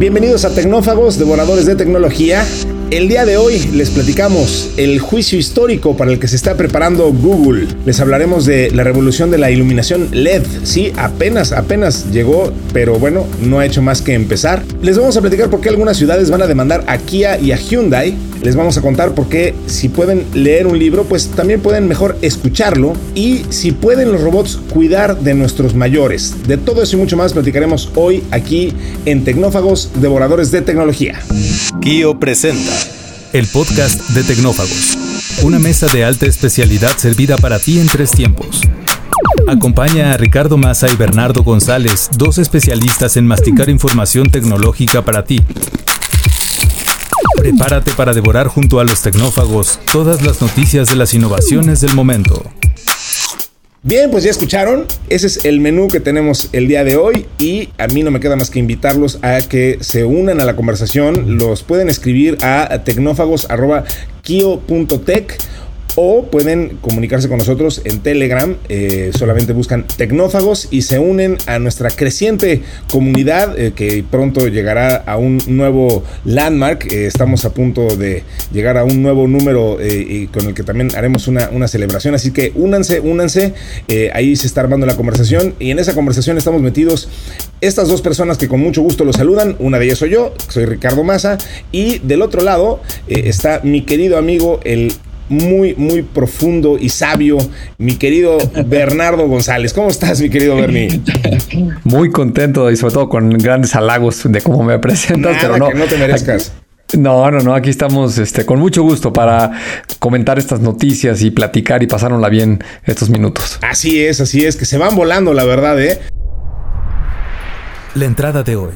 Bienvenidos a Tecnófagos, devoradores de tecnología. El día de hoy les platicamos el juicio histórico para el que se está preparando Google. Les hablaremos de la revolución de la iluminación LED. Sí, apenas, apenas llegó, pero bueno, no ha hecho más que empezar. Les vamos a platicar por qué algunas ciudades van a demandar a Kia y a Hyundai. Les vamos a contar por qué si pueden leer un libro, pues también pueden mejor escucharlo. Y si pueden los robots cuidar de nuestros mayores. De todo eso y mucho más platicaremos hoy aquí en Tecnófagos, devoradores de tecnología. Kio presenta el podcast de Tecnófagos, una mesa de alta especialidad servida para ti en tres tiempos. Acompaña a Ricardo Massa y Bernardo González, dos especialistas en masticar información tecnológica para ti. Prepárate para devorar junto a los tecnófagos todas las noticias de las innovaciones del momento. Bien, pues ya escucharon, ese es el menú que tenemos el día de hoy y a mí no me queda más que invitarlos a que se unan a la conversación, los pueden escribir a tecnófagos.kio.tech o pueden comunicarse con nosotros en Telegram. Eh, solamente buscan Tecnófagos y se unen a nuestra creciente comunidad eh, que pronto llegará a un nuevo landmark. Eh, estamos a punto de llegar a un nuevo número y con el que también haremos una, una celebración. Así que únanse, únanse. ahí se está armando la conversación y en esa conversación estamos metidos estas dos personas que con mucho gusto los saludan. Una de ellas soy yo, soy Ricardo Maza. Y del otro lado está mi querido amigo, el muy, muy profundo y sabio, mi querido Bernardo González. ¿Cómo estás, mi querido Bernie? Muy contento y sobre todo con grandes halagos de cómo me presentas, pero no. Que no te merezcas. No, no, no, aquí estamos este, con mucho gusto para comentar estas noticias y platicar y pasárnosla bien estos minutos. Así es, así es, que se van volando, la verdad, ¿eh? La entrada de hoy.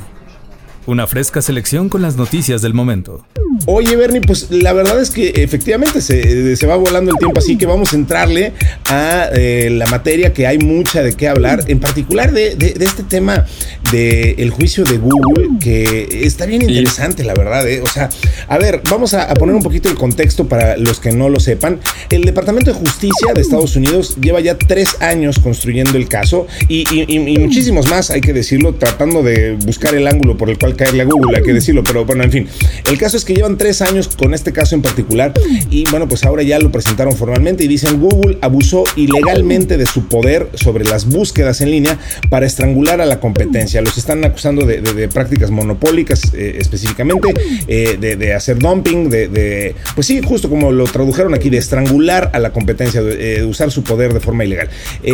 Una fresca selección con las noticias del momento. Oye, Bernie, pues la verdad es que efectivamente se, va volando el tiempo, así que vamos a entrarle a eh, la materia que hay mucha de qué hablar, en particular de, este tema del juicio de Google, que está bien interesante, la verdad. ¿eh? O sea, a ver, vamos a, poner un poquito el contexto para los que no lo sepan. El Departamento de Justicia de Estados Unidos lleva ya tres años construyendo el caso y, y muchísimos más, hay que decirlo, tratando de buscar el ángulo por el cual caerle a Google, hay que decirlo, pero bueno, en fin. El caso es que llevan tres años con este caso en particular y bueno, pues ahora ya lo presentaron formalmente y dicen Google abusó ilegalmente de su poder sobre las búsquedas en línea para estrangular a la competencia. Los están acusando de, prácticas monopólicas eh, específicamente, eh, de, hacer dumping, de, pues sí, justo como lo tradujeron aquí, de estrangular a la competencia, de, eh, usar su poder de forma ilegal.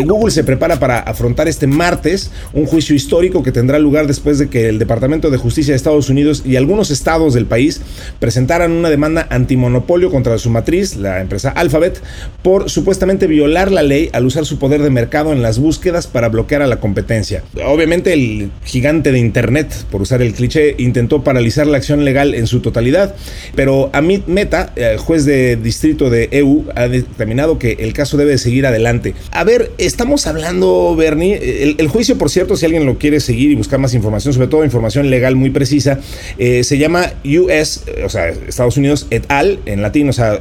Google se prepara para afrontar este martes un juicio histórico que tendrá lugar después de que el Departamento de Justicia de Estados Unidos y algunos estados del país presentaran una demanda antimonopolio contra su matriz, la empresa Alphabet, por supuestamente violar la ley al usar su poder de mercado en las búsquedas para bloquear a la competencia. Obviamente el gigante de Internet, por usar el cliché, intentó paralizar la acción legal en su totalidad, pero Amit Meta, el juez de distrito de EU, ha determinado que el caso debe seguir adelante. A ver, estamos hablando, Bernie, el, juicio, por cierto, si alguien lo quiere seguir y buscar más información, sobre todo información legal muy precisa, eh, se llama US, o sea, Estados Unidos et al, en latín, o sea,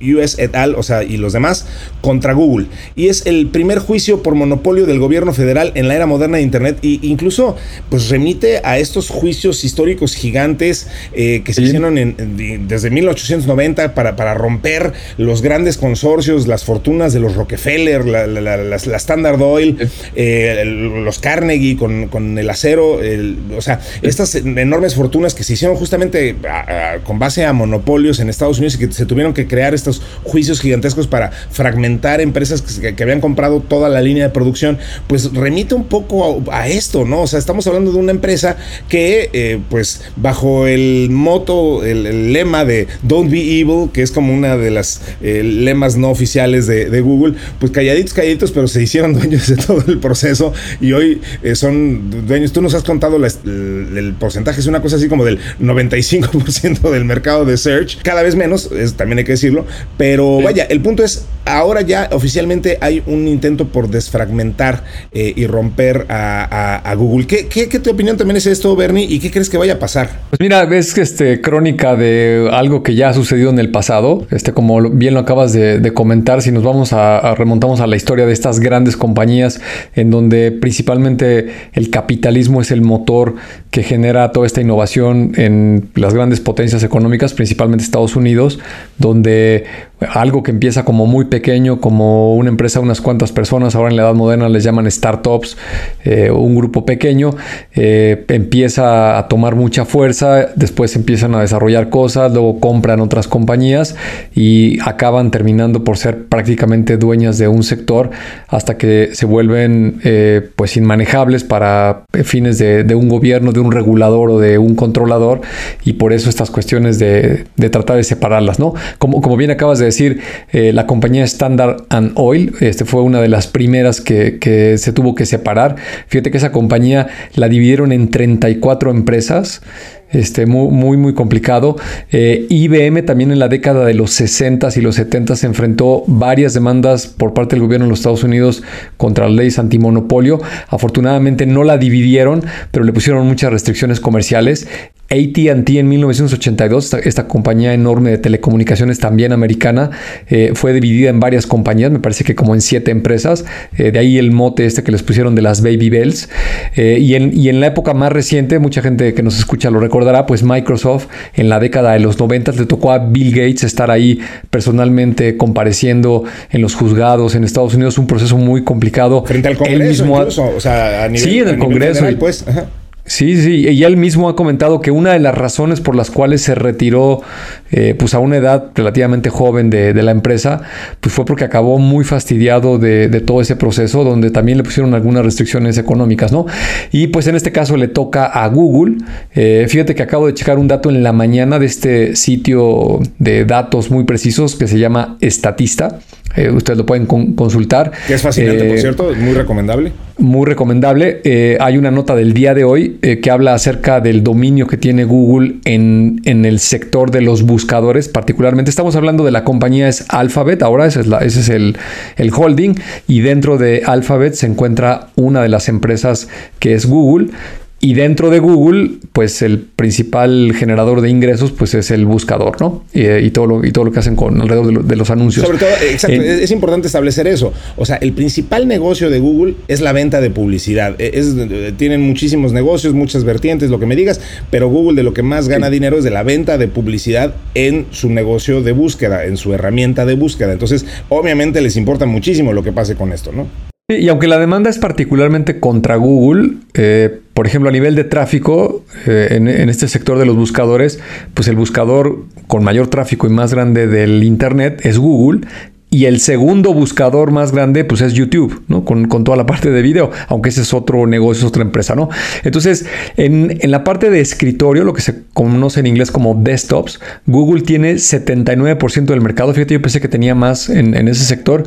US et al, o sea, y los demás, contra Google. Y es el primer juicio por monopolio del gobierno federal en la era moderna de Internet e incluso, pues remite a estos juicios históricos gigantes eh, que se hicieron desde 1890 para, para romper los grandes consorcios, las fortunas de los Rockefeller, la, Standard Oil, eh, los Carnegie con, el acero, o sea, estas enormes fortunas que se hicieron justamente con base a monopolios en Estados Unidos y que se tuvieron que crear estos juicios gigantescos para fragmentar empresas que, habían comprado toda la línea de producción, pues remite un poco a, esto, ¿no? O sea, estamos hablando de una empresa que, eh, pues, bajo el moto, el, lema de Don't be evil, que es como una de las eh, lemas no oficiales de, Google, pues calladitos, calladitos, pero se hicieron dueños de todo el proceso y hoy eh, son dueños. Tú nos has contado el, el porcentaje, es una cosa así como del 95% del mercado de search, cada vez menos, también hay que decirlo, pero vaya, el punto es ahora ya oficialmente hay un intento por desfragmentar eh, y romper a, Google. ¿Qué, ¿Qué, qué, tu opinión también es esto, Bernie? ¿Y qué crees que vaya a pasar? Pues mira, ves este, crónica de algo que ya ha sucedido en el pasado. Este, como bien lo acabas de, comentar, si nos vamos a, remontamos a la historia de estas grandes compañías en donde principalmente el capitalismo es el motor que genera toda esta innovación en las grandes potencias económicas, principalmente Estados Unidos, donde algo que empieza como muy pequeño, como una empresa unas cuantas personas, ahora en la edad moderna les llaman startups, eh, un grupo pequeño, eh, empieza a tomar mucha fuerza, después empiezan a desarrollar cosas, luego compran otras compañías y acaban terminando por ser prácticamente dueñas de un sector hasta que se vuelven eh, pues inmanejables para fines de, un gobierno, de un regulador o de un controlador y por eso estas cuestiones de, tratar de separarlas, ¿no? Como, como bien acabas de decir, eh, la compañía Standard and Oil este fue una de las primeras que, se tuvo que separar. Fíjate que esa compañía la dividieron en 34 empresas este, muy, muy, complicado. Eh, IBM también en la década de los 60 y los 70 se enfrentó varias demandas por parte del gobierno de los Estados Unidos contra las leyes antimonopolio. Afortunadamente no la dividieron, pero le pusieron muchas restricciones comerciales. ATT en 1982, esta, compañía enorme de telecomunicaciones también americana, eh, fue dividida en varias compañías, me parece que como en siete empresas, eh, de ahí el mote este que les pusieron de las Baby Bells. y, en, y en la época más reciente, mucha gente que nos escucha lo recuerda, pues Microsoft en la década de los 90 le tocó a Bill Gates estar ahí personalmente compareciendo en los juzgados en Estados Unidos, un proceso muy complicado. Frente al Congreso, o sea, a nivel, sí, en el Congreso. pues, Sí, sí, y él mismo ha comentado que una de las razones por las cuales se retiró eh, pues a una edad relativamente joven de, la empresa, pues fue porque acabó muy fastidiado de, todo ese proceso, donde también le pusieron algunas restricciones económicas, ¿no? Y pues en este caso le toca a Google. Eh, fíjate que acabo de checar un dato en la mañana de este sitio de datos muy precisos que se llama Estatista. Eh, ustedes lo pueden consultar. Que es fascinante, por cierto, muy recomendable. Muy recomendable. hay una nota del día de hoy que habla acerca del dominio que tiene Google en, en el sector de los buscadores buscadores, particularmente estamos hablando de la compañía es Alphabet, ahora ese es, la, ese es el, el holding y dentro de Alphabet se encuentra una de las empresas que es Google y dentro de Google, pues el principal generador de ingresos, pues es el buscador, ¿no? Y, todo, lo, y todo lo que hacen con alrededor de, los anuncios. Sobre todo, exacto, es, importante establecer eso. O sea, el principal negocio de Google es la venta de publicidad. E, es, tienen muchísimos negocios, muchas vertientes, lo que me digas, pero Google de lo que más gana dinero es de la venta de publicidad en su negocio de búsqueda, en su herramienta de búsqueda. Entonces, obviamente les importa muchísimo lo que pase con esto, ¿no? Y aunque la demanda es particularmente contra Google, eh, por ejemplo, a nivel de tráfico, eh, en, en, este sector de los buscadores, pues el buscador con mayor tráfico y más grande del Internet es Google y el segundo buscador más grande, pues es YouTube, ¿no? Con, toda la parte de video, aunque ese es otro negocio, es otra empresa, ¿no? Entonces, en, la parte de escritorio, lo que se conoce en inglés como desktops, Google tiene 79% del mercado. Fíjate, yo pensé que tenía más en, ese sector.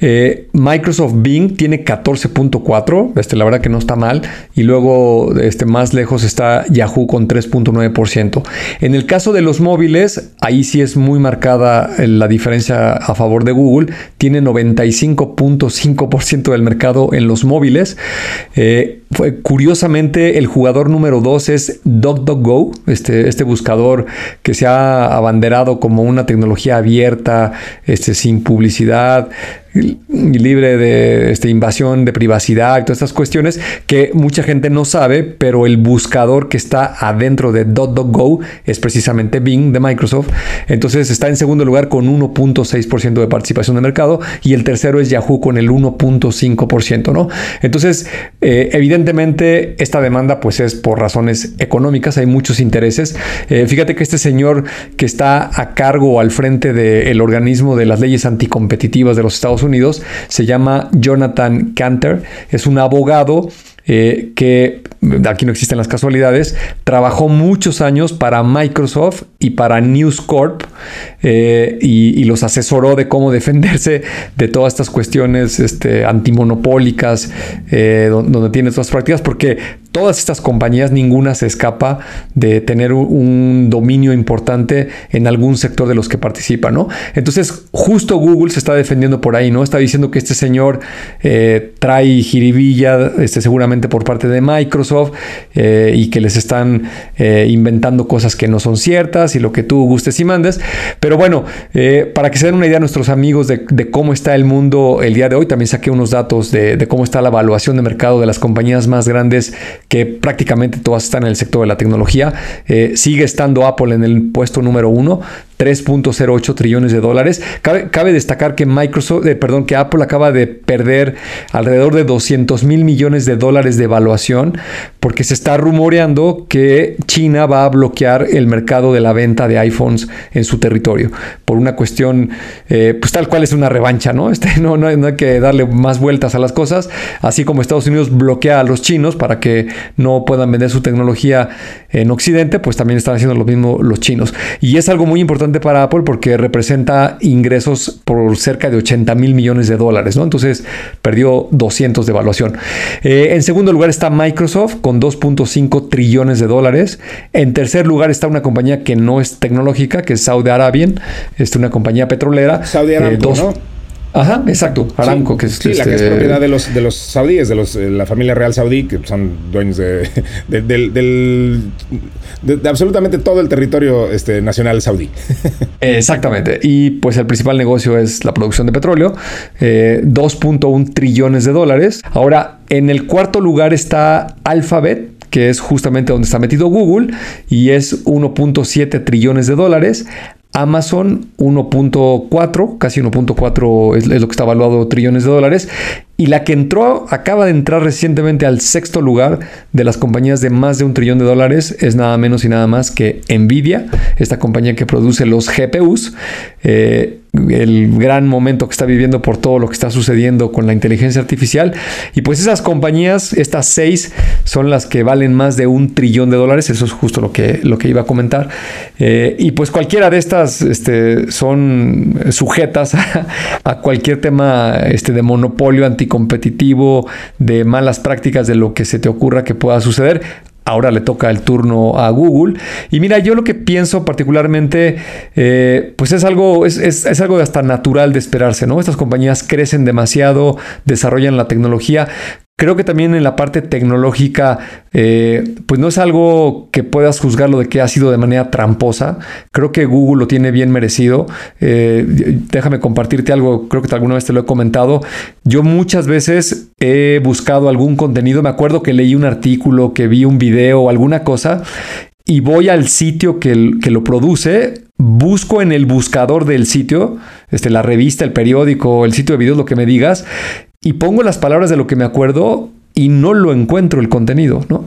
Eh, Microsoft Bing tiene 14.4%, este, la verdad que no está mal. Y luego, este, más lejos está Yahoo con 3.9%. En el caso de los móviles, ahí sí es muy marcada la diferencia a favor de Google Google tiene 95.5% del mercado en los móviles. Eh, curiosamente, el jugador número 2 es DuckDuckGo, este, este buscador que se ha abanderado como una tecnología abierta, este, sin publicidad, libre de este, invasión de privacidad todas estas cuestiones que mucha gente no sabe, pero el buscador que está adentro de DuckDuckGo es precisamente Bing de Microsoft. Entonces está en segundo lugar con 1.6% de participación de mercado y el tercero es Yahoo con el 1.5%, ¿no? Entonces, eh, evidentemente esta demanda pues es por razones económicas, hay muchos intereses. Eh, fíjate que este señor que está a cargo o al frente del organismo de las leyes anticompetitivas de los Estados Unidos, se llama Jonathan Canter, es un abogado eh, que aquí no existen las casualidades, trabajó muchos años para Microsoft y para News Corp eh, y, los asesoró de cómo defenderse de todas estas cuestiones este, antimonopólicas, eh, donde, tiene todas prácticas, porque todas estas compañías, ninguna se escapa de tener un, dominio importante en algún sector de los que participan, ¿no? Entonces, justo Google se está defendiendo por ahí, ¿no? Está diciendo que este señor eh, trae jiribilla, este, seguramente por parte de Microsoft, y que les están inventando cosas que no son ciertas y lo que tú gustes y mandes. Pero bueno, para que se den una idea nuestros amigos de, cómo está el mundo el día de hoy, también saqué unos datos de, de cómo está la evaluación de mercado de las compañías más grandes que prácticamente todas están en el sector de la tecnología. Eh, sigue estando Apple en el puesto número uno, 3.08 trillones de dólares. Cabe, destacar que Microsoft, eh, perdón, que Apple acaba de perder alrededor de 200 mil millones de dólares de evaluación porque se está rumoreando que China va a bloquear el mercado de la venta de iPhones en su territorio por una cuestión, eh, pues tal cual es una revancha, ¿no? Este, no, no, hay que darle más vueltas a las cosas, así como Estados Unidos bloquea a los chinos para que no puedan vender su tecnología en Occidente, pues también están haciendo lo mismo los chinos. Y es algo muy importante para Apple porque representa ingresos por cerca de 80 mil millones de dólares, ¿no? Entonces perdió 200 de evaluación. Eh, en segundo lugar está Microsoft con 2.5 trillones de dólares. En tercer lugar está una compañía que no es tecnológica, que es Saudi Arabian, es una compañía petrolera. Saudi Aramco, eh, ¿no? Ajá, exacto. Aramco, que es, la que es este, propiedad de los, de los saudíes, de los, la familia real saudí, que son dueños de, de, absolutamente todo el territorio este, nacional saudí. Exactamente. Y pues el principal negocio es la producción de petróleo, 2.1 eh, trillones de dólares. Ahora, en el cuarto lugar está Alphabet, que es justamente donde está metido Google, y es 1.7 trillones de dólares. Amazon 1.4, casi 1.4 es, lo que está evaluado trillones de dólares. Y la que entró, acaba de entrar recientemente al sexto lugar de las compañías de más de un trillón de dólares, es nada menos y nada más que Nvidia, esta compañía que produce los GPUs. Eh, el gran momento que está viviendo por todo lo que está sucediendo con la inteligencia artificial. Y pues esas compañías, estas seis, son las que valen más de un trillón de dólares. Eso es justo lo que, lo que iba a comentar. Eh, y pues cualquiera de estas este, son sujetas a, cualquier tema este, de monopolio anticompetitivo, de malas prácticas, de lo que se te ocurra que pueda suceder. Ahora le toca el turno a Google. Y mira, yo lo que pienso particularmente, eh, pues es algo, es, es, algo hasta natural de esperarse, ¿no? Estas compañías crecen demasiado, desarrollan la tecnología, Creo que también en la parte tecnológica, eh, pues no es algo que puedas juzgarlo de que ha sido de manera tramposa. Creo que Google lo tiene bien merecido. Eh, déjame compartirte algo, creo que alguna vez te lo he comentado. Yo muchas veces he buscado algún contenido, me acuerdo que leí un artículo, que vi un video o alguna cosa, y voy al sitio que, lo produce, busco en el buscador del sitio, este, la revista, el periódico, el sitio de videos, lo que me digas, y pongo las palabras de lo que me acuerdo y no lo encuentro el contenido, ¿no?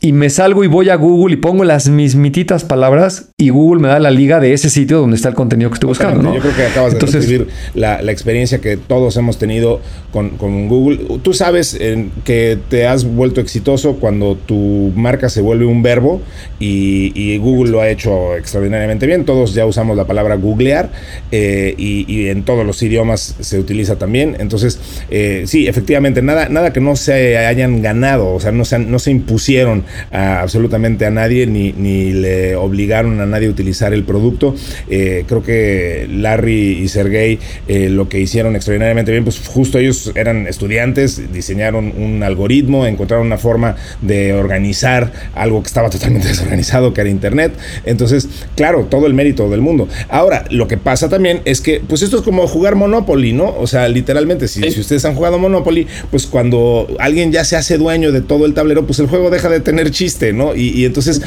y me salgo y voy a Google y pongo las mismititas palabras y Google me da la liga de ese sitio donde está el contenido que estoy buscando. ¿no? Yo creo que acabas de describir la, experiencia que todos hemos tenido con, Google. Tú sabes que te has vuelto exitoso cuando tu marca se vuelve un verbo y, Google lo ha hecho extraordinariamente bien. Todos ya usamos la palabra googlear eh, y, en todos los idiomas se utiliza también. Entonces, eh, sí, efectivamente, nada, nada que no se hayan ganado, o sea, no se, no se impusieron absolutamente a nadie ni, ni, le obligaron a nadie utilizar el producto. Eh, creo que Larry y Sergey eh, lo que hicieron extraordinariamente bien, pues justo ellos eran estudiantes, diseñaron un algoritmo, encontraron una forma de organizar algo que estaba totalmente desorganizado, que era Internet. Entonces, claro, todo el mérito del mundo. Ahora, lo que pasa también es que, pues esto es como jugar Monopoly, ¿no? O sea, literalmente, si, si ustedes han jugado Monopoly, pues cuando alguien ya se hace dueño de todo el tablero, pues el juego deja de tener chiste, ¿no? Y, entonces,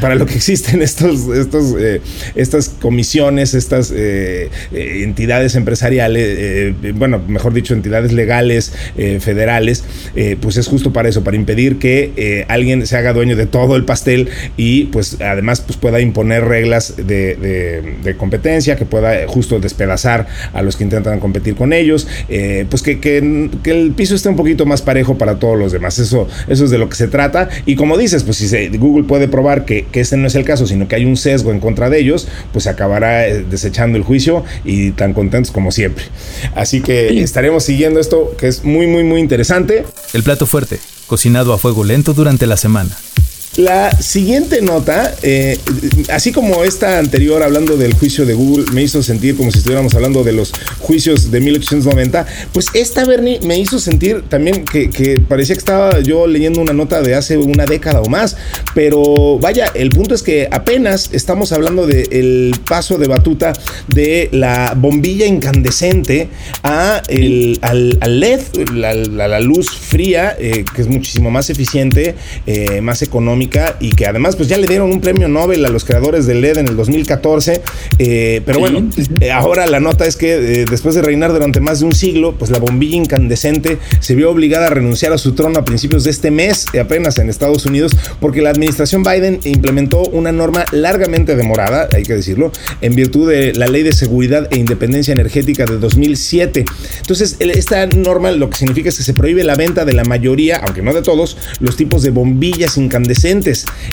para lo que existen estos, estos, eh, estas comisiones, estas eh, eh, entidades empresariales, bueno, mejor dicho, entidades legales, federales, pues es justo para eso, para impedir que alguien se haga dueño de todo el pastel y pues además pues pueda imponer reglas de, competencia, que pueda justo despedazar a los que intentan competir con ellos, pues que, que, el piso esté un poquito más parejo para todos los demás. Eso, eso es de lo que se trata. Y como dices, pues si Google puede probar que, que, este no es el caso, sino que hay un, sesgo en contra de ellos, pues acabará eh, desechando el juicio y tan contentos como siempre. Así que estaremos siguiendo esto que es muy, muy, muy interesante. El plato fuerte, cocinado a fuego lento durante la semana. La siguiente nota, eh, así como esta anterior hablando del juicio de Google, me hizo sentir como si estuviéramos hablando de los juicios de 1890, pues esta Bernie me hizo sentir también que, parecía que estaba yo leyendo una nota de hace una década o más, pero vaya, el punto es que apenas estamos hablando del paso de batuta de la bombilla incandescente a el, al, LED, la, luz fría, eh, que es muchísimo más eficiente, eh, más económica y que además pues ya le dieron un premio Nobel a los creadores del LED en el 2014. Eh, pero bueno, eh, ahora la nota es que eh, después de reinar durante más de un siglo, pues la bombilla incandescente se vio obligada a renunciar a su trono a principios de este mes, apenas en Estados Unidos, porque la administración Biden implementó una norma largamente demorada, hay que decirlo, en virtud de la Ley de Seguridad e Independencia Energética de 2007. Entonces, esta norma lo que significa es que se prohíbe la venta de la mayoría, aunque no de todos, los tipos de bombillas incandescentes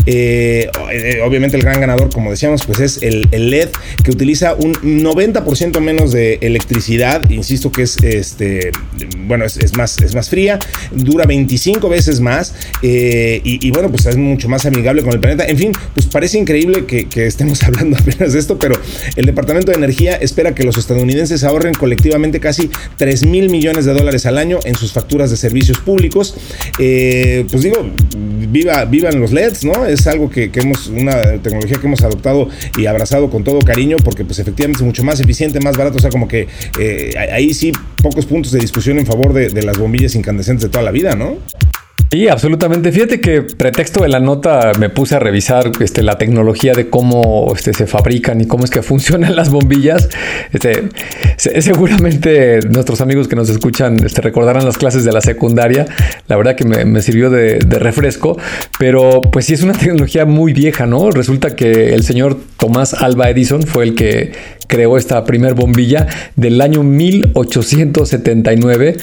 eh, eh, obviamente el gran ganador, como decíamos, pues es el, LED, que utiliza un 90% menos de electricidad. Insisto que es este, bueno, es, más, es más fría, dura 25 veces más eh, y, bueno, pues es mucho más amigable con el planeta. En fin, pues parece increíble que, estemos hablando apenas de esto, pero el Departamento de Energía espera que los estadounidenses ahorren colectivamente casi 3 mil millones de dólares al año en sus facturas de servicios públicos. pues digo, viva, vivan los LEDs, ¿no? Es algo que, hemos, una tecnología que hemos adoptado y abrazado con todo cariño porque pues efectivamente es mucho más eficiente, más barato, o sea, como que eh, ahí sí pocos puntos de discusión en favor de, de las bombillas incandescentes de toda la vida, ¿no? Sí, absolutamente. Fíjate que pretexto de la nota me puse a revisar este, la tecnología de cómo este, se fabrican y cómo es que funcionan las bombillas. Este, seguramente nuestros amigos que nos escuchan este, recordarán las clases de la secundaria. La verdad que me, sirvió de, de, refresco, pero pues sí es una tecnología muy vieja, ¿no? Resulta que el señor Tomás Alba Edison fue el que creó esta primer bombilla del año 1879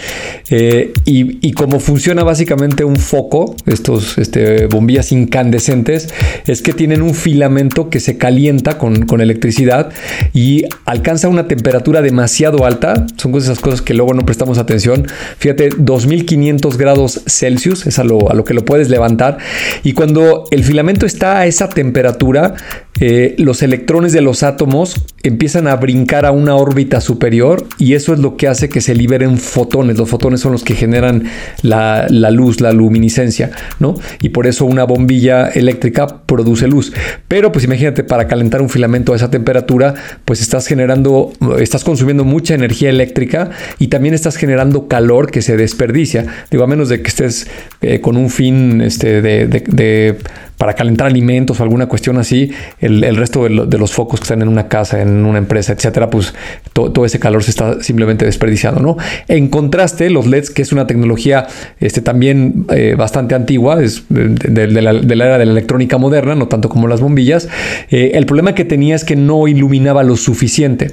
eh, y, como funciona básicamente un foco, estos este, bombillas incandescentes, es que tienen un filamento que se calienta con, con electricidad y alcanza una temperatura demasiado alta, son esas cosas que luego no prestamos atención, fíjate, 2500 grados Celsius es a lo, a lo que lo puedes levantar. Y cuando el filamento está a esa temperatura, eh, los electrones de los átomos empiezan a brincar a una órbita superior y eso es lo que hace que se liberen fotones. Los fotones son los que generan la, luz, la luminiscencia, ¿no? Y por eso una bombilla eléctrica produce luz. Pero pues imagínate, para calentar un filamento a esa temperatura, pues estás generando, estás consumiendo mucha energía eléctrica y también estás generando calor que se desperdicia. Digo, a menos de que estés eh, con un fin este, de para calentar alimentos o alguna cuestión así, el, resto de, los focos que están en una casa, en una empresa, etcétera, pues todo ese calor se está simplemente desperdiciando, ¿no? En contraste, los LEDs, que es una tecnología este, también eh, bastante antigua, es de, la, era de la electrónica moderna, no tanto como las bombillas, eh, el problema que tenía es que no iluminaba lo suficiente.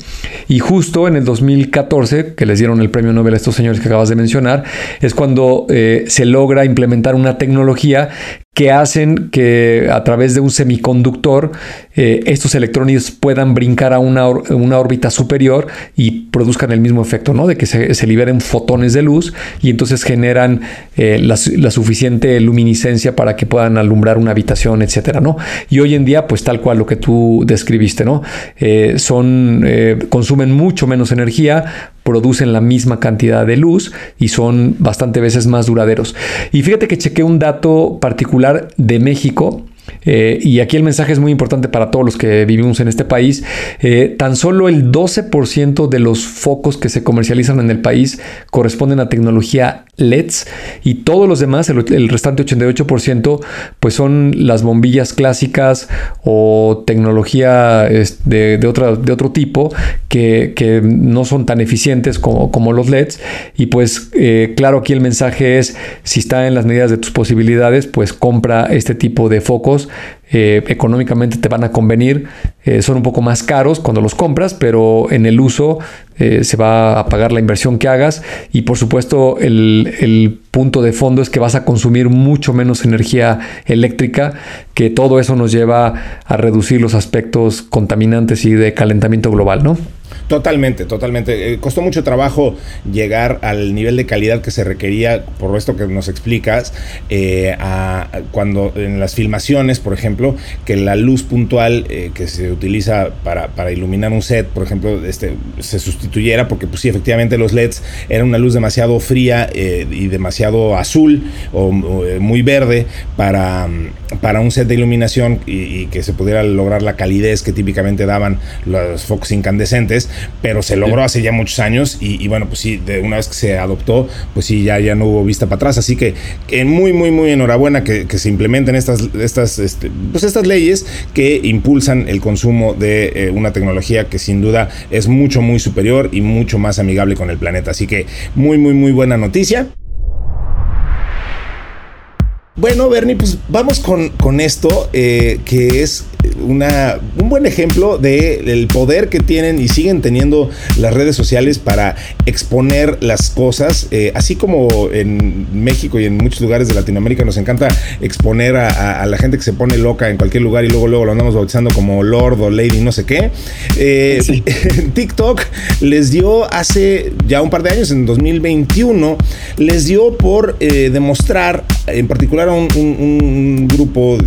Y justo en el 2014, que les dieron el premio Nobel a estos señores que acabas de mencionar, es cuando eh, se logra implementar una tecnología que hacen que a través de un semiconductor eh, estos electrones puedan brincar a una, una, órbita superior y produzcan el mismo efecto, ¿no? De que se, liberen fotones de luz y entonces generan eh, la, suficiente luminiscencia para que puedan alumbrar una habitación, etcétera, ¿no? Y hoy en día, pues tal cual lo que tú describiste, ¿no? Eh, son, consumen mucho menos energía, producen la misma cantidad de luz y son bastante veces más duraderos. Y fíjate que chequé un dato particular de México eh, y aquí el mensaje es muy importante para todos los que vivimos en este país. Eh, tan solo el 12% de los focos que se comercializan en el país corresponden a tecnología LEDs y todos los demás, el, restante 88%, pues son las bombillas clásicas o tecnología de, de, otra, de otro tipo que, que, no son tan eficientes como, como los LEDs. Y pues eh, claro, aquí el mensaje es, si está en las medidas de tus posibilidades, pues compra este tipo de focos eh, económicamente te van a convenir, eh, son un poco más caros cuando los compras, pero en el uso eh, se va a pagar la inversión que hagas y por supuesto el, punto de fondo es que vas a consumir mucho menos energía eléctrica, que todo eso nos lleva a reducir los aspectos contaminantes y de calentamiento global, ¿no? Totalmente, totalmente. Eh, costó mucho trabajo llegar al nivel de calidad que se requería, por esto que nos explicas, eh, cuando en las filmaciones, por ejemplo, que la luz puntual eh, que se utiliza para, para, iluminar un set, por ejemplo, este, se sustituyera, porque pues sí, efectivamente los LEDs eran una luz demasiado fría y demasiado azul o, muy verde para, para un set de iluminación y, y que se pudiera lograr la calidez que típicamente daban los focos incandescentes pero se logró hace ya muchos años y, bueno, pues sí, de una vez que se adoptó, pues sí, ya, ya no hubo vista para atrás. Así que, muy, muy, muy enhorabuena que, se implementen estas, estas, este, pues estas leyes que impulsan el consumo de eh, una tecnología que sin duda es mucho, muy superior y mucho más amigable con el planeta. Así que muy, muy, muy buena noticia. Bueno, Bernie, pues vamos con, con esto, eh, que es una, un buen ejemplo del poder que tienen y siguen teniendo las redes sociales para exponer las cosas, eh, así como en México y en muchos lugares de Latinoamérica nos encanta exponer a, la gente que se pone loca en cualquier lugar y luego, luego lo andamos bautizando como Lord o Lady, no sé qué. Eh, TikTok les dio hace ya un par de años, en 2021, les dio por eh, demostrar en particular a un, grupo,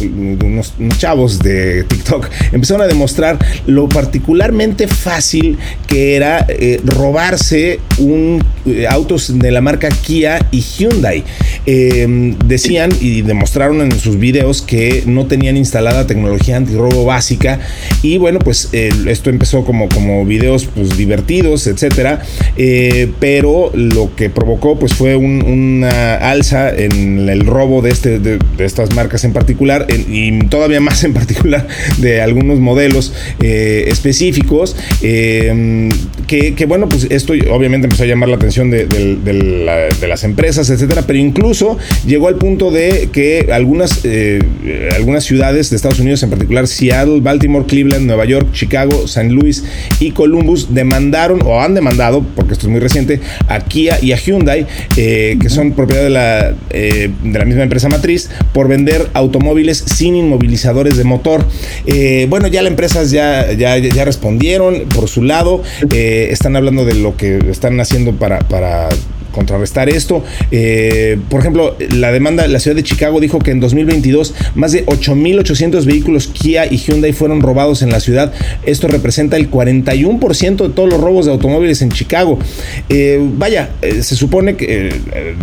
unos, unos chavos de TikTok empezaron a demostrar lo particularmente fácil que era eh, robarse un eh, autos de la marca Kia y Hyundai. Em, decían y demostraron en sus videos que no tenían instalada tecnología antirrobo básica y bueno pues esto empezó como, como videos pues divertidos etcétera eh, pero lo que provocó pues fue una alza en el robo de, este, de, estas marcas en particular y todavía más en particular de algunos modelos eh, específicos, eh, que, bueno, pues esto obviamente empezó a llamar la atención de, las empresas, etcétera, pero incluso llegó al punto de que algunas, eh, algunas ciudades de Estados Unidos, en particular Seattle, Baltimore, Cleveland, Nueva York, Chicago, San Luis y Columbus, demandaron o han demandado, porque esto es muy reciente, a Kia y a Hyundai, que son propiedad de la, de la misma empresa matriz, por vender automóviles sin inmovilizadores de motor. Eh, bueno, ya las empresas ya, ya, ya respondieron por su lado, eh, están hablando de lo que están haciendo para, para contrarrestar esto. Eh, por ejemplo, la demanda, la ciudad de Chicago dijo que en 2022 más de 8.800 vehículos Kia y Hyundai fueron robados en la ciudad. Esto representa el 41% de todos los robos de automóviles en Chicago. Eh, vaya, eh, se supone que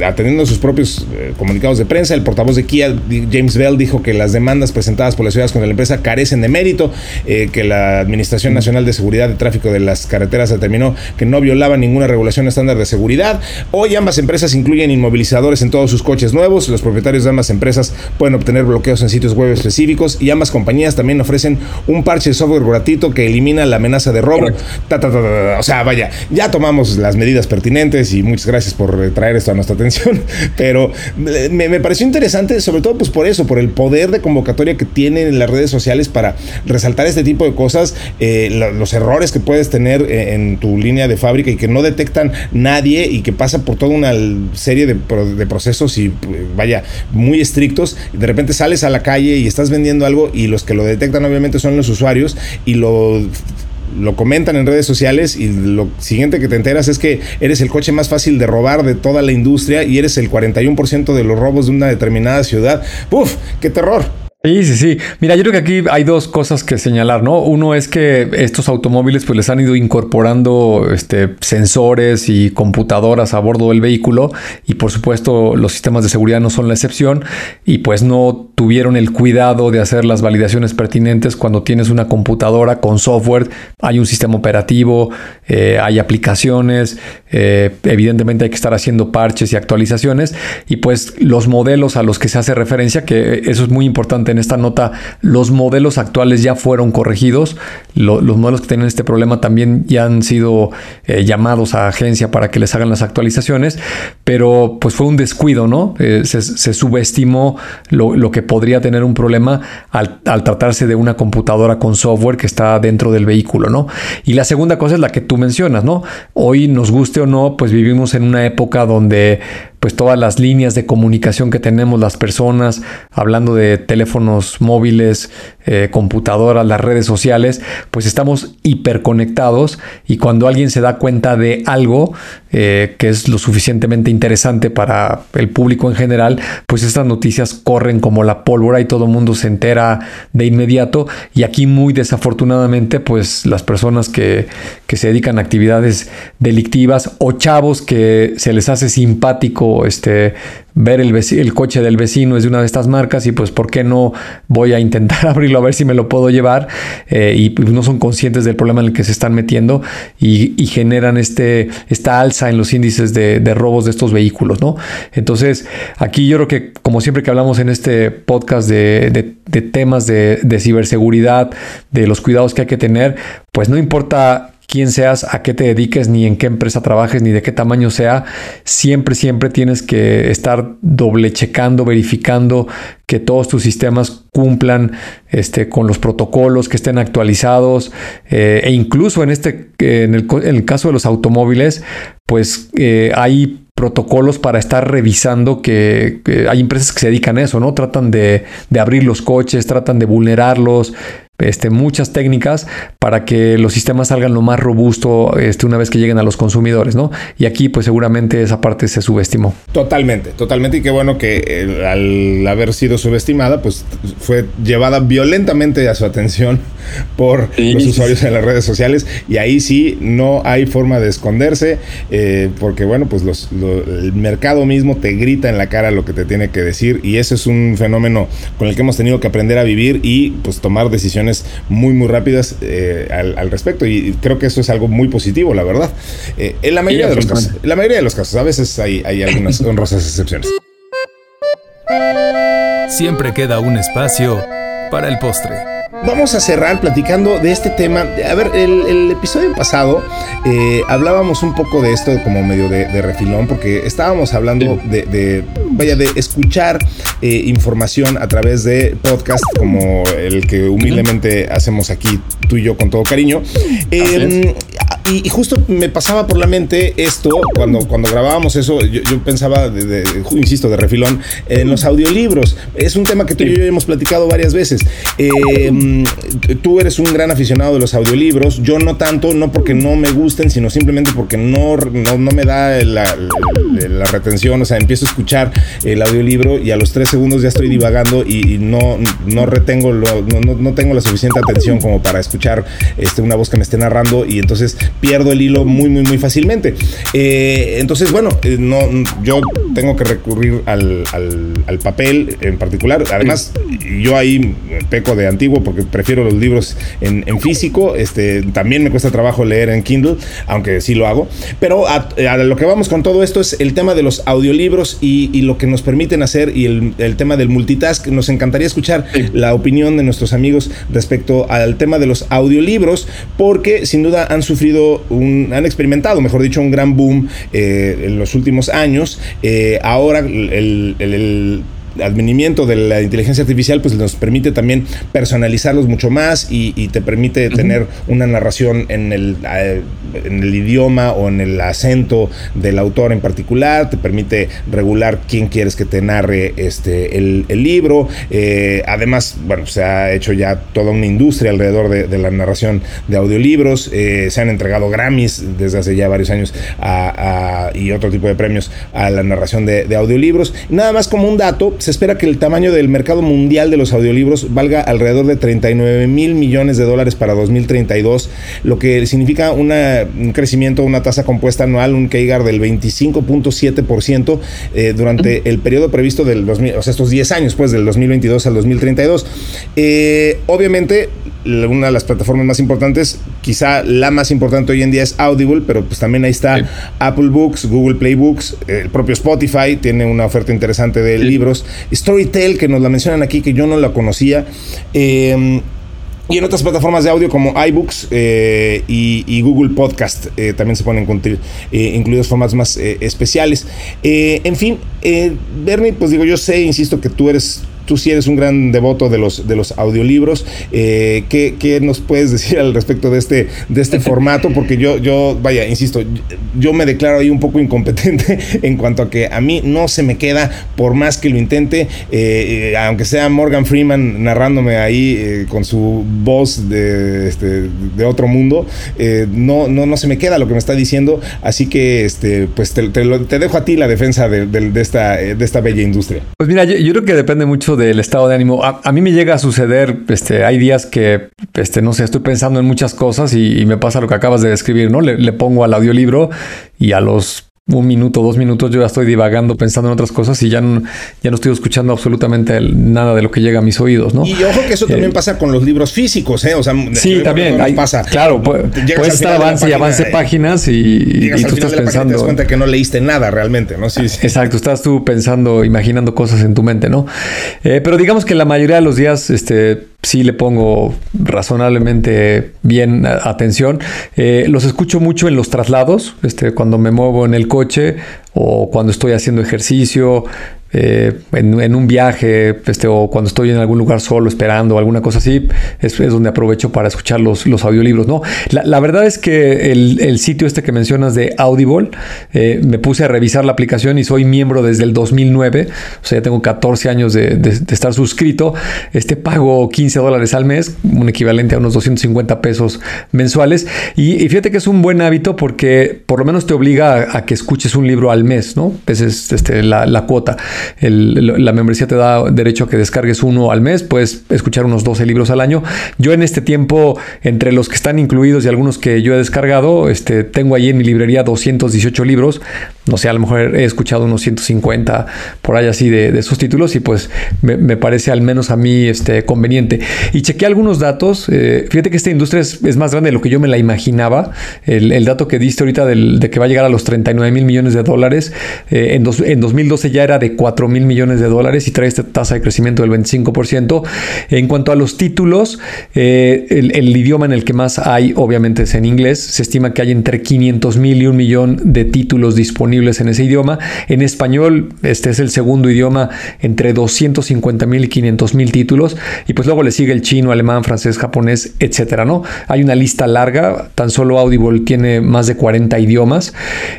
atendiendo sus propios comunicados de prensa, el portavoz de Kia, James Bell, dijo que las demandas presentadas por las ciudades contra la empresa carecen de mérito, que la Administración Nacional de Seguridad de Tráfico de las Carreteras determinó que no violaba ninguna regulación estándar de seguridad. Hoy ambas empresas incluyen inmovilizadores en todos sus coches nuevos. Los propietarios de ambas empresas pueden obtener bloqueos en sitios web específicos y ambas compañías también ofrecen un parche de software gratuito que elimina la amenaza de robo. o sea, vaya, ya tomamos las medidas pertinentes y muchas gracias por traer esto a nuestra atención. Pero me, pareció interesante, sobre todo pues por eso, por el poder de convocatoria que tienen las redes sociales para resaltar este tipo de cosas, eh, los errores que puedes tener eh, en tu línea de fábrica y que no detectan nadie y que pasa por toda una serie de, procesos y vaya, muy estrictos. De repente sales a la calle y estás vendiendo algo y los que lo detectan obviamente son los usuarios y lo lo comentan en redes sociales y lo siguiente que te enteras es que eres el coche más fácil de robar de toda la industria y eres el 41% de los robos de una determinada ciudad. ¡Uf! ¡Qué terror! Sí, sí, sí. Mira, yo creo que aquí hay dos cosas que señalar, ¿no? Uno es que estos automóviles pues les han ido incorporando este, sensores y computadoras a bordo del vehículo y por supuesto los sistemas de seguridad no son la excepción y pues no tuvieron el cuidado de hacer las validaciones pertinentes cuando tienes una computadora con software, hay un sistema operativo, eh, hay aplicaciones, eh, evidentemente hay que estar haciendo parches y actualizaciones y pues los modelos a los que se hace referencia, que eso es muy importante en esta nota, los modelos actuales ya fueron corregidos, los modelos que tienen este problema también ya han sido eh, llamados a agencia para que les hagan las actualizaciones, pero pues fue un descuido, ¿no? Eh, se, subestimó lo, que podría tener un problema al, al, tratarse de una computadora con software que está dentro del vehículo, ¿no? Y la segunda cosa es la que tú mencionas, ¿no? Hoy nos guste o no, pues vivimos en una época donde pues todas las líneas de comunicación que tenemos las personas, hablando de teléfonos móviles, eh, computadoras, las redes sociales, pues estamos hiperconectados y cuando alguien se da cuenta de algo eh, que es lo suficientemente interesante para el público en general, pues estas noticias corren como la pólvora y todo el mundo se entera de inmediato. Y aquí muy desafortunadamente pues las personas que, que se dedican a actividades delictivas o chavos que se les hace simpático este, ver el, coche del vecino es de una de estas marcas y pues por qué no voy a intentar abrirlo a ver si me lo puedo llevar eh, y pues, no son conscientes del problema en el que se están metiendo y, generan este, esta alza en los índices de, robos de estos vehículos, ¿no? Entonces aquí yo creo que como siempre que hablamos en este podcast de, de temas de, ciberseguridad, de los cuidados que hay que tener, pues no importa quién seas, a qué te dediques, ni en qué empresa trabajes, ni de qué tamaño sea, siempre, siempre tienes que estar doble checando, verificando que todos tus sistemas cumplan este, con los protocolos, que estén actualizados, eh, e incluso en este, en el, caso de los automóviles, pues eh, hay protocolos para estar revisando que, hay empresas que se dedican a eso, ¿no? Tratan de abrir los coches, tratan de vulnerarlos, este, muchas técnicas para que los sistemas salgan lo más robusto este, una vez que lleguen a los consumidores, ¿no? Y aquí pues seguramente esa parte se subestimó. Totalmente, totalmente y qué bueno que eh, al haber sido subestimada pues fue llevada violentamente a su atención por los usuarios en las redes sociales y ahí sí no hay forma de esconderse eh, porque bueno pues los, el mercado mismo te grita en la cara lo que te tiene que decir y ese es un fenómeno con el que hemos tenido que aprender a vivir y pues tomar decisiones muy, muy rápidas eh, al, respecto. Y creo que eso es algo muy positivo, la verdad. Eh, en la mayoría de los casos. la mayoría de los casos. A veces hay, hay algunas honrosas excepciones. Siempre queda un espacio para el postre. Vamos a cerrar platicando de este tema. A ver, el, episodio pasado eh, hablábamos un poco de esto como medio de, refilón, porque estábamos hablando de, vaya, de escuchar eh, información a través de podcast como el que humildemente hacemos aquí tú y yo con todo cariño. Em, y, justo me pasaba por la mente esto cuando, cuando grabábamos eso. Yo, pensaba, de, insisto, de refilón, en los audiolibros. Es un tema que tú y yo hemos platicado varias veces. Em, tú eres un gran aficionado de los audiolibros. Yo no tanto, no porque no me gusten, sino simplemente porque no, no, me da la, retención. O sea, empiezo a escuchar el audiolibro y a los tres segundos ya estoy divagando y, no, no retengo, lo, no, no tengo la suficiente atención como para escuchar este, una voz que me esté narrando y entonces pierdo el hilo muy, muy, muy fácilmente. Eh, entonces, bueno, eh, no, yo tengo que recurrir al, al, papel en particular. Además, yo ahí peco de antiguo porque prefiero los libros en, en, físico. Este, también me cuesta trabajo leer en Kindle, aunque sí lo hago. Pero a, lo que vamos con todo esto es el tema de los audiolibros y, y lo que nos permiten hacer y el, el, tema del multitask. Nos encantaría escuchar la opinión de nuestros amigos respecto al tema de los audiolibros, porque sin duda han sufrido, un, han experimentado, mejor dicho, un gran boom eh, en los últimos años. Eh, ahora el, el advenimiento de la inteligencia artificial pues nos permite también personalizarlos mucho más y, te permite tener una narración en el, en el idioma o en el acento del autor en particular, te permite regular quién quieres que te narre este, el, libro. Eh, además, bueno, se ha hecho ya toda una industria alrededor de, la narración de audiolibros, eh, se han entregado Grammys desde hace ya varios años y otro tipo de premios a la narración de, de audiolibros. Nada más como un dato, se espera que el tamaño del mercado mundial de los audiolibros valga alrededor de 39 mil millones de dólares para 2032, lo que significa un crecimiento, una tasa compuesta anual, un CAGR del 25.7% eh, durante el periodo previsto del 2000, o sea, estos 10 años, pues, del 2022 al 2032. Eh, obviamente, una de las plataformas más importantes quizá la más importante hoy en día es Audible, pero pues también ahí está Apple Books, Google Play Books, el propio Spotify tiene una oferta interesante de libros. Storytel, que nos la mencionan aquí, que yo no la conocía. Eh, y en otras plataformas de audio como iBooks eh, y, Google Podcast eh, también se ponen eh, incluidos formatos más especiales. en fin, Bernie, pues digo, yo sé, insisto, que tú eres tú sí eres un gran devoto de los, de los audiolibros. Eh, ¿qué, nos puedes decir al respecto de este, de este formato? Porque yo, yo, vaya, insisto, yo me declaro ahí un poco incompetente en cuanto a que a mí no se me queda, por más que lo intente, eh, eh, aunque sea Morgan Freeman narrándome ahí con su voz de, este, de otro mundo, no, no, no se me queda lo que me está diciendo. Así que, este, pues te, te, dejo a ti la defensa de, de, esta, de esta bella industria. Pues mira, yo creo que depende mucho del estado de ánimo. A, mí me llega a suceder, este, hay días que, este, no sé, estoy pensando en muchas cosas y, me pasa lo que acabas de describir, ¿no? Le, le pongo al audiolibro y a los un minuto, dos minutos, yo ya estoy divagando, pensando en otras cosas y ya no, ya no estoy escuchando absolutamente nada de lo que llega a mis oídos, ¿no? Y ojo que eso también eh, pasa con los libros físicos, ¿eh? O sea, sí, también pasa. Claro, puede, estar avance y avance páginas y, tú estás pensando. Te das cuenta que no leíste nada realmente, ¿no? Sí, sí. Exacto, estás tú pensando, imaginando cosas en tu mente, ¿no? Eh, pero digamos que la mayoría de los días, este sí le pongo razonablemente bien atención. Eh, los escucho mucho en los traslados, este, cuando me muevo en el coche o cuando estoy haciendo ejercicio, eh, en, un viaje este, o cuando estoy en algún lugar solo esperando alguna cosa así, es, donde aprovecho para escuchar los, los audiolibros. ¿no? La, verdad es que el, sitio este que mencionas de Audible, eh, me puse a revisar la aplicación y soy miembro desde el 2009, o sea, ya tengo 14 años de, estar suscrito. Este pago 15 dólares al mes, un equivalente a unos 250 pesos mensuales. Y, fíjate que es un buen hábito porque por lo menos te obliga a, que escuches un libro al mes, ¿no? Esa es este, la, la cuota la membresía te da derecho a que descargues uno al mes, puedes escuchar unos 12 libros al año. Yo en este tiempo, entre los que están incluidos y algunos que yo he descargado, este, tengo ahí en mi librería 218 libros. No sé, a lo mejor he escuchado unos 150 por ahí así de, esos títulos y pues me, parece al menos a mí este, conveniente. Y chequeé algunos datos. Eh, fíjate que esta industria es, más grande de lo que yo me la imaginaba. El, dato que diste ahorita de que va a llegar a los 39 mil millones de dólares, eh, en, en 2012 ya era de 4 mil millones de dólares y trae esta tasa de crecimiento del 25%. En cuanto a los títulos, eh, el, idioma en el que más hay, obviamente, es en inglés. Se estima que hay entre 500 mil y un millón de títulos disponibles en ese idioma. En español, este es el segundo idioma, entre 250 mil y 500 mil títulos. Y pues luego le sigue el chino, alemán, francés, japonés, etcétera, ¿no? Hay una lista larga. Tan solo Audible tiene más de 40 idiomas.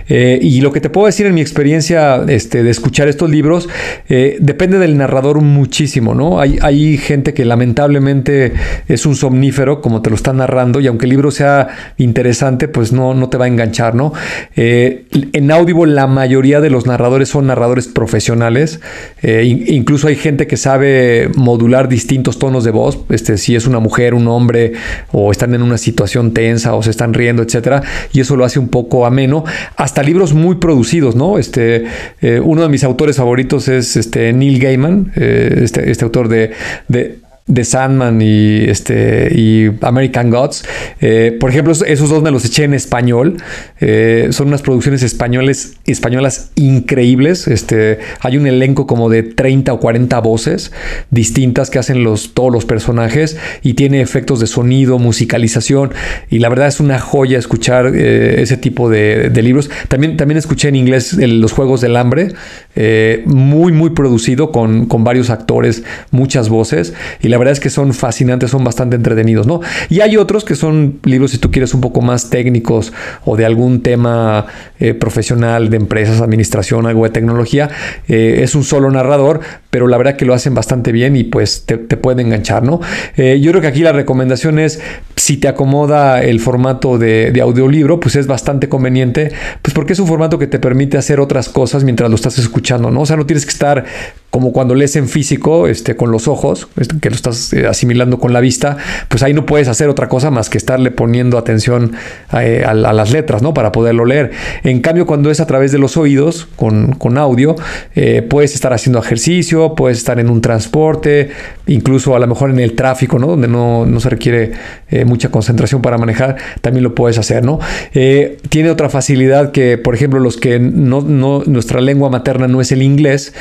Eh, y lo que te puedo decir en mi experiencia este, de escuchar estos libros, eh, depende del narrador muchísimo, ¿no? Hay, hay gente que lamentablemente es un somnífero, como te lo está narrando, y aunque el libro sea interesante, pues no, no te va a enganchar, ¿no? Eh, en Audible la mayoría de los narradores son narradores profesionales, eh, incluso hay gente que sabe modular distintos tonos de voz, este, si es una mujer, un hombre, o están en una situación tensa, o se están riendo, etcétera, y eso lo hace un poco ameno, hasta libros muy producidos, ¿no? Este, uno de mis autores favoritos es este Neil Gaiman, eh, este, este, autor de de Sandman y, este, y American Gods. Eh, por ejemplo, esos dos me los eché en español. Eh, son unas producciones españoles, españolas increíbles. Este, hay un elenco como de 30 o 40 voces distintas que hacen los, todos los personajes y tiene efectos de sonido, musicalización. Y la verdad es una joya escuchar eh, ese tipo de, libros. También, también escuché en inglés Los Juegos del Hambre. muy, muy producido con, con varios actores, muchas voces. Y la la verdad es que son fascinantes, son bastante entretenidos, ¿no? Y hay otros que son libros, si tú quieres, un poco más técnicos o de algún tema eh, profesional de empresas, administración, algo de tecnología. Eh, es un solo narrador, pero la verdad que lo hacen bastante bien y pues te, puede enganchar, ¿no? Eh, yo creo que aquí la recomendación es, si te acomoda el formato de, de, audiolibro, pues es bastante conveniente, pues porque es un formato que te permite hacer otras cosas mientras lo estás escuchando, ¿no? O sea, no tienes que estar como cuando lees en físico, este, con los ojos, este, que lo estás eh, asimilando con la vista, pues ahí no puedes hacer otra cosa más que estarle poniendo atención eh, a, las letras, ¿no? Para poderlo leer. En cambio, cuando es a través de los oídos, con, audio, eh, puedes estar haciendo ejercicio, puedes estar en un transporte, incluso a lo mejor en el tráfico, ¿no? Donde no, no se requiere mucha concentración para manejar, también lo puedes hacer, ¿no? tiene otra facilidad que, por ejemplo, los que no, no, nuestra lengua materna no es el inglés,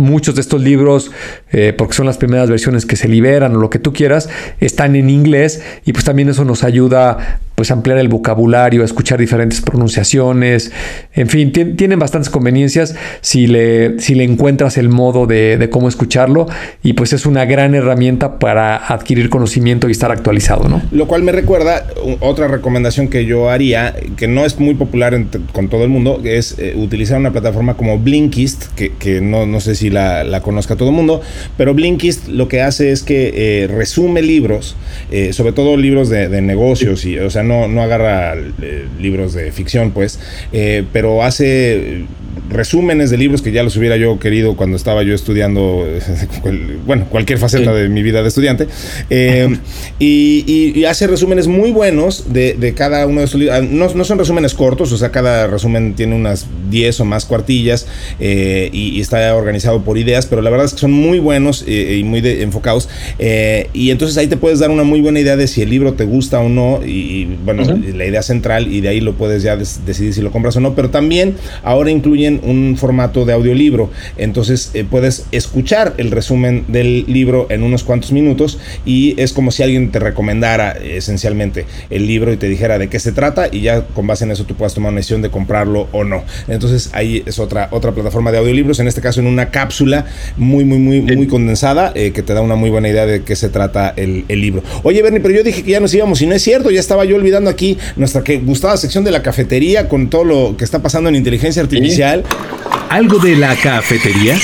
muchos de estos libros, eh, porque son las primeras versiones que se liberan o lo que tú quieras, están en inglés y pues también eso nos ayuda pues ampliar el vocabulario, escuchar diferentes pronunciaciones, en fin, tienen bastantes conveniencias si le, si le encuentras el modo de, cómo escucharlo y pues es una gran herramienta para adquirir conocimiento y estar actualizado, ¿no? Lo cual me recuerda otra recomendación que yo haría, que no es muy popular con todo el mundo, es eh, utilizar una plataforma como Blinkist, que, no, sé si la, conozca todo el mundo, pero Blinkist lo que hace es que eh, resume libros, eh, sobre todo libros de, de negocios, y, o sea, no, agarra eh, libros de ficción, pues, pero hace resúmenes de libros que ya los hubiera yo querido cuando estaba yo estudiando, bueno, cualquier faceta de mi vida de estudiante, y, hace resúmenes muy buenos de, cada uno de estos libros. Ah, no, son resúmenes cortos, o sea, cada resumen tiene unas 10 o más cuartillas y, está organizado por ideas, pero la verdad es que son muy buenos y muy enfocados. y entonces ahí te puedes dar una muy buena idea de si el libro te gusta o no y bueno, la idea central y de ahí lo puedes ya decidir si lo compras o no, pero también ahora incluyen un formato de audiolibro, entonces eh, puedes escuchar el resumen del libro en unos cuantos minutos y es como si alguien te recomendara esencialmente el libro y te dijera de qué se trata y ya con base en eso tú puedas tomar una decisión de comprarlo o no. Entonces ahí es otra, otra plataforma de audiolibros, en este caso en una cápsula muy, muy, muy, muy condensada eh, que te da una muy buena idea de qué se trata el, el libro. Oye, Bernie, pero yo dije que ya nos íbamos y no es cierto, ya estaba yo olvidando dando aquí nuestra que gustada sección de la cafetería con todo lo que está pasando en inteligencia artificial. ¿Algo de la cafetería?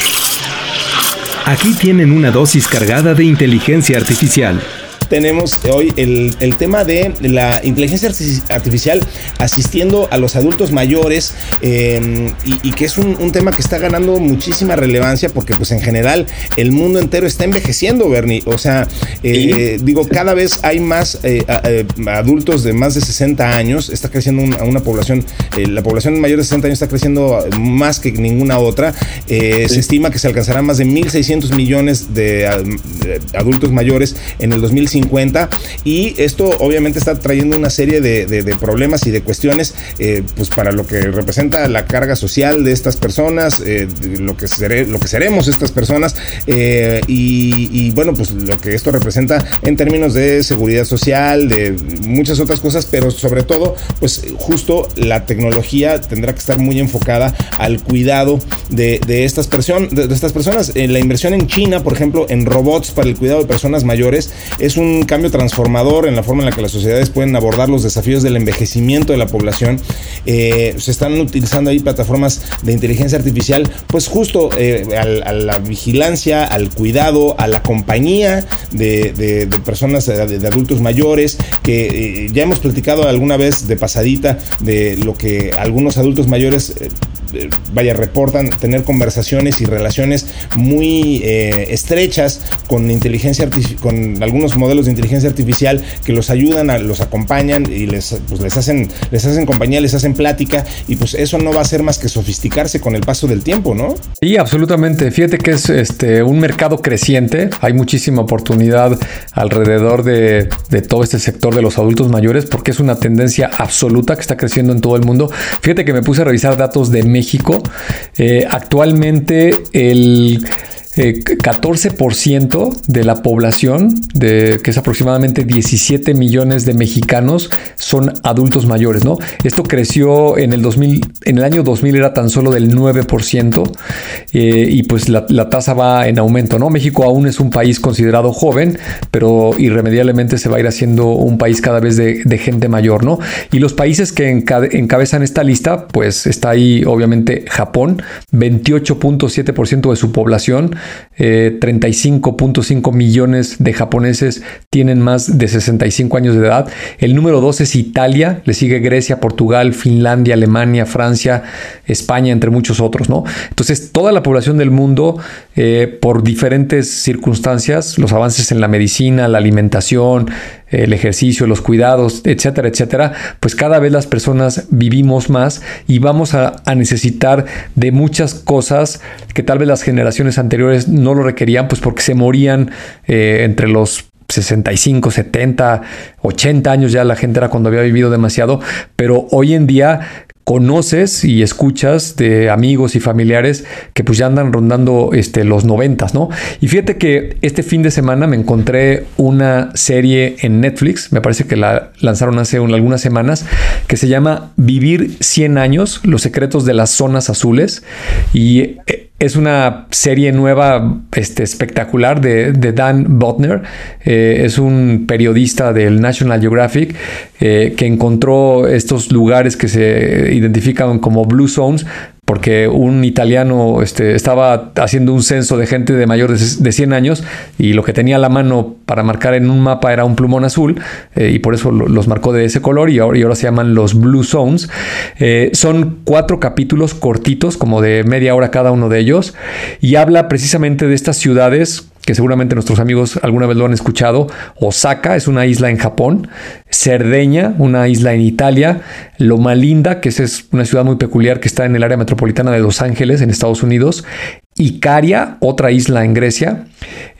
Aquí tienen una dosis cargada de inteligencia artificial tenemos hoy el, tema de la inteligencia artificial asistiendo a los adultos mayores em, y, que es un, tema que está ganando muchísima relevancia porque pues en general el mundo entero está envejeciendo, Bernie. O sea, eh, digo, cada vez hay más eh, eh, adultos de más de 60 años, está creciendo una, una población, la población mayor de 60 años está creciendo más que ninguna otra. Se estima que se alcanzará más de 1.600 millones de, adultos mayores en el 2050 y esto obviamente está trayendo una serie de, problemas y de cuestiones eh, pues para lo que representa la carga social de estas personas, eh, lo, que lo que seremos estas personas eh, y, bueno pues lo que esto representa en términos de seguridad social, de muchas otras cosas, pero sobre todo pues justo la tecnología tendrá que estar muy enfocada al cuidado de, estas, personas de, estas personas. la inversión en China, por ejemplo, en robots para el cuidado de personas mayores es un un cambio transformador en la forma en la que las sociedades pueden abordar los desafíos del envejecimiento de la población. Eh, se están utilizando ahí plataformas de inteligencia artificial, pues justo eh, a, la vigilancia, al cuidado, a la compañía de, personas, de, adultos mayores, que eh, ya hemos platicado alguna vez de pasadita de lo que algunos adultos mayores vaya, reportan tener conversaciones y relaciones muy estrechas con inteligencia con algunos modelos de inteligencia artificial que los ayudan, a, los acompañan y les, pues, les, hacen, les hacen compañía, les hacen plática y pues eso no va a ser más que sofisticarse con el paso del tiempo, ¿no? Sí, absolutamente. Fíjate que es este, un mercado creciente, hay muchísima oportunidad alrededor de, todo este sector de los adultos mayores porque es una tendencia absoluta que está creciendo en todo el mundo. Fíjate que me puse a revisar datos de México. Eh, actualmente el 14% eh, de la población, de, que es aproximadamente 17 millones de mexicanos, son adultos mayores, ¿no? Esto creció en el 2000, en el año 2000 era tan solo del 9% eh, y pues la, tasa va en aumento, ¿no? México aún es un país considerado joven, pero irremediablemente se va a ir haciendo un país cada vez de, gente mayor, ¿no? Y los países que encabezan esta lista, pues está ahí obviamente Japón, 28.7% de su población, 35.5 eh, millones de japoneses tienen más de 65 años de edad. El número 2 es Italia, le sigue Grecia, Portugal, Finlandia, Alemania, Francia, España, entre muchos otros. Entonces, toda la población del mundo eh, por diferentes circunstancias, los avances en la medicina, la alimentación, el ejercicio, los cuidados, etcétera, etcétera, pues cada vez las personas vivimos más y vamos a, necesitar de muchas cosas que tal vez las generaciones anteriores no lo requerían, pues porque se morían eh, entre los 65, 70, 80 años ya la gente era cuando había vivido demasiado, pero hoy en día conoces y escuchas de amigos y familiares que pues ya andan rondando este, los noventas, ¿no? Y fíjate que este fin de semana me encontré una serie en Netflix, me parece que la lanzaron hace algunas semanas, que se llama Vivir 100 años, los secretos de las zonas azules. Y eh, es una serie nueva este, espectacular de, Dan Botner. Eh, es un periodista del National Geographic eh, que encontró estos lugares que se identifican como Blue Zones porque un italiano este, estaba haciendo un censo de gente de mayor de, 100 años y lo que tenía a la mano para marcar en un mapa era un plumón azul eh, y por eso los marcó de ese color y ahora, y ahora se llaman los Blue Zones. Eh, son cuatro capítulos cortitos, como de media hora cada uno de ellos, y habla precisamente de estas ciudades que seguramente nuestros amigos alguna vez lo han escuchado. Osaka es una isla en Japón, Cerdeña, una isla en Italia, Loma Linda, que es una ciudad muy peculiar que está en el área metropolitana de Los Ángeles, en Estados Unidos, Icaria, otra isla en Grecia,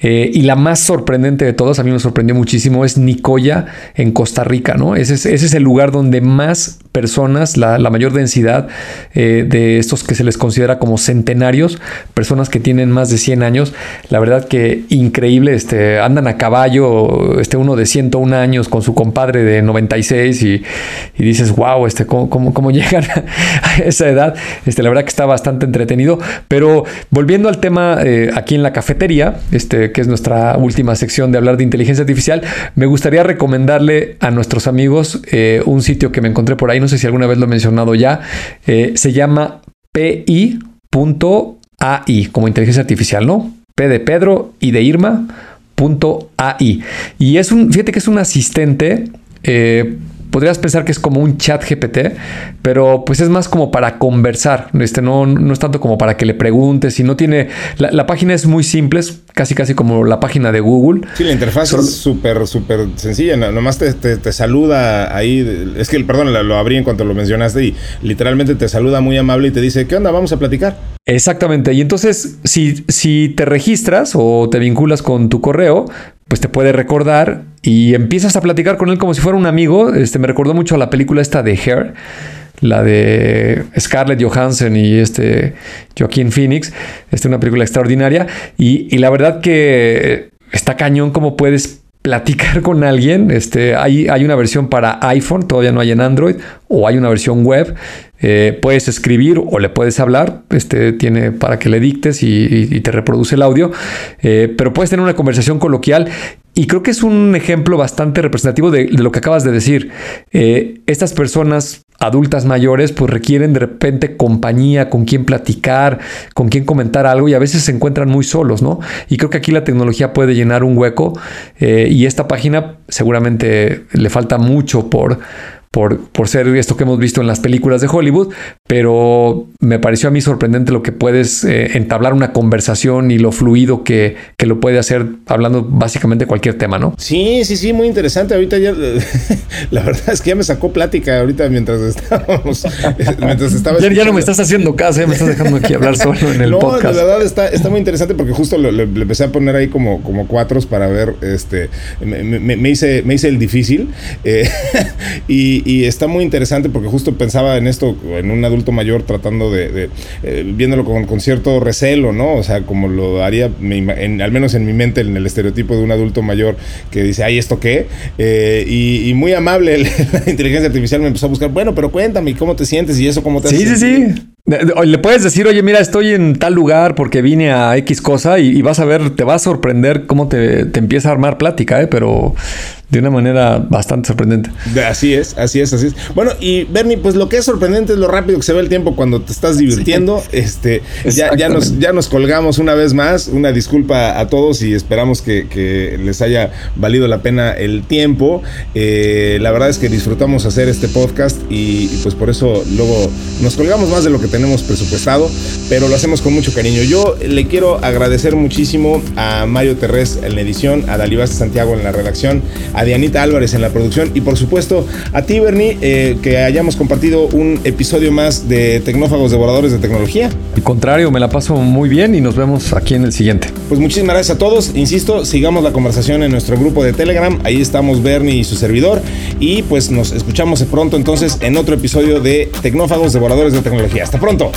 eh, y la más sorprendente de todas, a mí me sorprendió muchísimo, es Nicoya en Costa Rica, ¿no? Ese es, ese es el lugar donde más personas, la, mayor densidad eh, de estos que se les considera como centenarios, personas que tienen más de 100 años, la verdad que increíble, este, andan a caballo, este uno de 101 años con su compadre de 96 y, y dices, wow, este, ¿cómo, cómo, llegan a esa edad? Este, la verdad que está bastante entretenido, pero volviendo al tema eh, aquí en la cafetería, este, que es nuestra última sección de hablar de inteligencia artificial, me gustaría recomendarle a nuestros amigos eh, un sitio que me encontré por ahí, no sé si alguna vez lo he mencionado ya, eh, se llama pi.ai, como inteligencia artificial, ¿no? P de Pedro y de Irma. .ai. Y es un, fíjate que es un asistente podrías pensar que es como un chat GPT, pero pues es más como para conversar, este, no, no es tanto como para que le preguntes y no tiene, la, página es muy simple, es casi casi como la página de Google. Sí, la interfaz es súper, súper sencilla, nomás te, te, saluda ahí, es que, perdón, lo abrí en cuanto lo mencionaste y literalmente te saluda muy amable y te dice, ¿qué onda? Vamos a platicar. Exactamente, y entonces si, si te registras o te vinculas con tu correo, pues te puede recordar y empiezas a platicar con él como si fuera un amigo. Este me recordó mucho a la película esta de Hair, la de Scarlett Johansson y este Joaquín Phoenix. Esta es una película extraordinaria y, y la verdad que está cañón como puedes platicar con alguien. Este, hay, hay una versión para iPhone, todavía no hay en Android, o hay una versión web. Eh, puedes escribir o le puedes hablar. Este tiene para que le dictes y, te reproduce el audio. Eh, pero puedes tener una conversación coloquial. Y creo que es un ejemplo bastante representativo de, lo que acabas de decir. Eh, estas personas adultas mayores pues requieren de repente compañía, con quien platicar, con quien comentar algo y a veces se encuentran muy solos, ¿no? Y creo que aquí la tecnología puede llenar un hueco y esta página seguramente le falta mucho por por, ser esto que hemos visto en las películas de Hollywood, pero me pareció a mí sorprendente lo que puedes eh, entablar una conversación y lo fluido que, lo puede hacer hablando básicamente cualquier tema, ¿no? Sí, sí, sí, muy interesante. Ahorita ya, la verdad es que ya me sacó plática ahorita mientras estábamos, mientras estaba ya, no me estás haciendo caso, ya me estás dejando aquí hablar solo en el podcast. No, la verdad está, está muy interesante porque justo le, empecé a poner ahí como, como cuatros para ver, este, me, hice, me hice el difícil eh, y, y está muy interesante porque justo pensaba en esto, en un adulto mayor tratando de, eh, viéndolo con, cierto recelo, ¿no? O sea, como lo haría, al menos en mi mente, en el estereotipo de un adulto mayor que dice, ay, ¿esto qué? Eh, y, muy amable la inteligencia artificial me empezó a buscar, bueno, pero cuéntame, ¿cómo te sientes? Y eso, ¿cómo te Sí, sí, sí. Le puedes decir, oye, mira, estoy en tal lugar porque vine a X cosa y, vas a ver, te va a sorprender cómo te, te empieza a armar plática, ¿eh? Pero de una manera bastante sorprendente. Así es, así es, así es. Bueno, y Bernie, pues lo que es sorprendente es lo rápido que se ve el tiempo cuando te estás divirtiendo. Este, ya, ya, nos, ya nos colgamos una vez más. Una disculpa a todos y esperamos que, que les haya valido la pena el tiempo. Eh, la verdad es que disfrutamos hacer este podcast y, y, pues por eso luego nos colgamos más de lo que tenemos presupuestado, pero lo hacemos con mucho cariño. Yo le quiero agradecer muchísimo a Mario Terrés en la edición, a Dalibás Santiago en la redacción, a Dianita Álvarez en la producción y por supuesto a ti, Bernie, eh, que hayamos compartido un episodio más de Tecnófagos Devoradores de Tecnología. Al contrario, me la paso muy bien y nos vemos aquí en el siguiente. Pues muchísimas gracias a todos. Insisto, sigamos la conversación en nuestro grupo de Telegram. Ahí estamos Bernie y su servidor. Y pues nos escuchamos pronto entonces en otro episodio de Tecnófagos Devoradores de Tecnología. Hasta pronto.